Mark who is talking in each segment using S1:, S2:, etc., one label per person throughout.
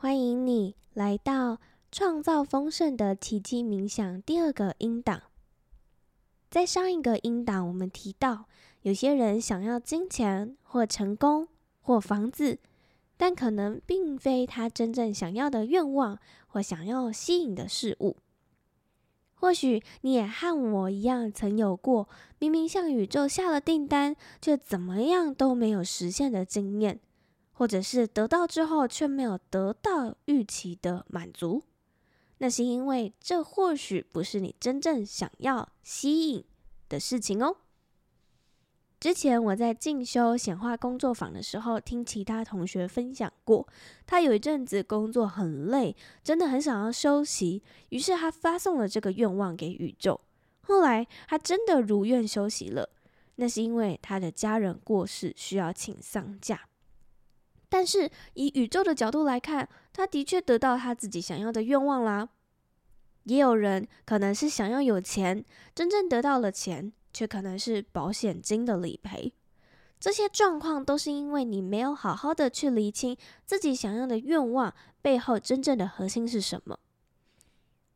S1: 欢迎你来到创造丰盛的奇迹冥想第二个音档。在上一个音档，我们提到，有些人想要金钱或成功或房子，但可能并非他真正想要的愿望或想要吸引的事物。或许你也和我一样，曾有过明明向宇宙下了订单，却怎么样都没有实现的经验，或者是得到之后却没有得到预期的满足。那是因为这或许不是你真正想要吸引的事情哦。之前我在进修显化工作坊的时候，听其他同学分享过，他有一阵子工作很累，真的很想要休息，于是他发送了这个愿望给宇宙。后来他真的如愿休息了，那是因为他的家人过世，需要请丧假。但是以宇宙的角度来看，他的确得到他自己想要的愿望啦。也有人可能是想要有钱，真正得到了钱。却可能是保险金的理赔，这些状况都是因为你没有好好的去厘清自己想要的愿望背后真正的核心是什么。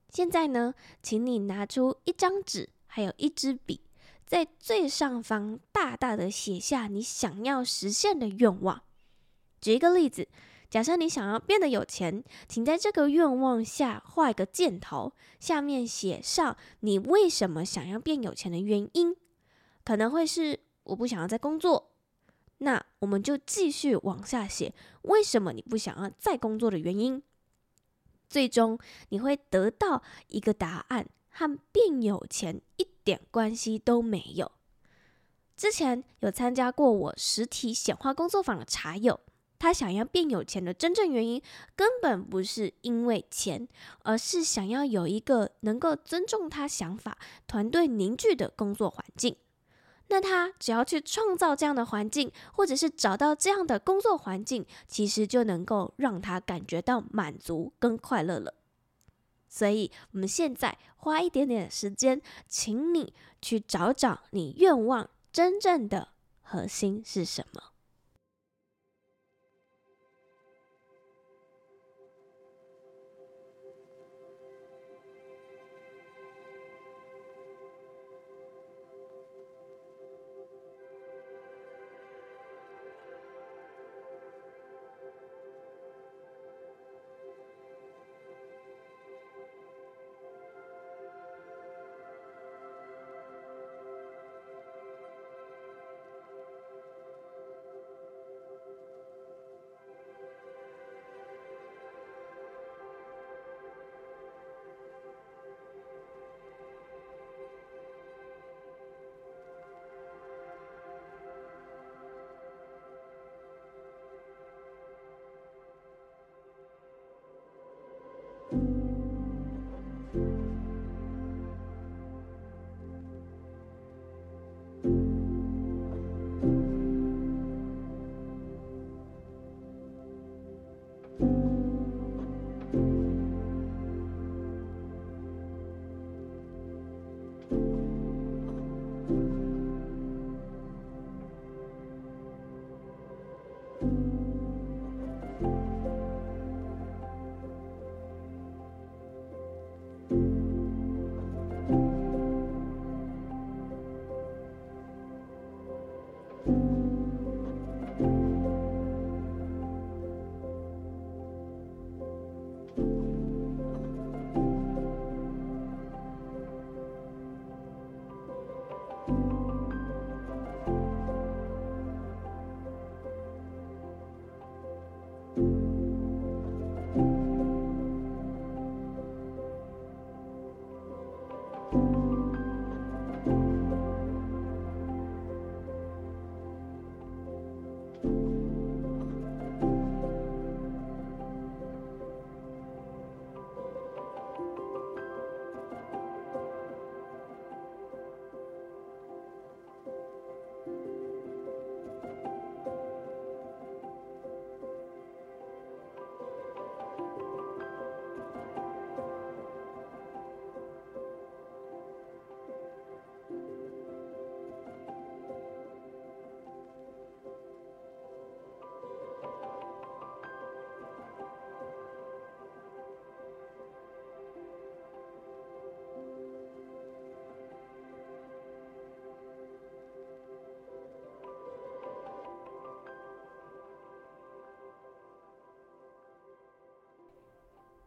S1: 现在呢，请你拿出一张纸，还有一支笔，在最上方大大的写下你想要实现的愿望。举一个例子。假设你想要变得有钱，请在这个愿望下画一个箭头，下面写上你为什么想要变有钱的原因。可能会是我不想要再工作，那我们就继续往下写，为什么你不想要再工作的原因。最终你会得到一个答案，和变有钱一点关系都没有。之前有参加过我实体显化工作坊的茶友。他想要变有钱的真正原因，根本不是因为钱，而是想要有一个能够尊重他想法、团队凝聚的工作环境。那他只要去创造这样的环境，或者是找到这样的工作环境，其实就能够让他感觉到满足跟快乐了。所以，我们现在花一点点时间，请你去找找你愿望真正的核心是什么。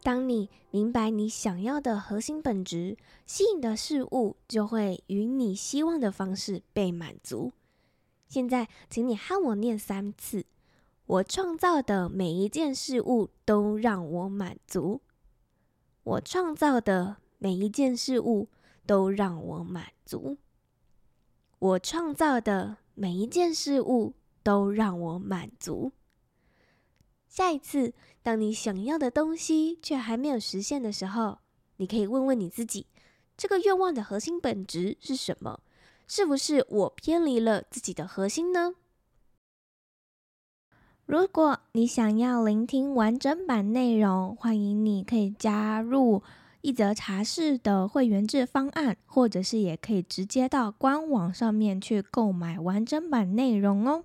S1: 当你明白你想要的核心本质，吸引的事物就会与你希望的方式被满足。现在，请你和我念三次：我创造的每一件事物都让我满足。我创造的每一件事物都让我满足。我创造的每一件事物都让我满足。下一次，当你想要的东西却还没有实现的时候，你可以问问你自己：这个愿望的核心本质是什么？是不是我偏离了自己的核心呢？如果你想要聆听完整版内容，欢迎你可以加入一则茶室的会员制方案，或者是也可以直接到官网上面去购买完整版内容哦。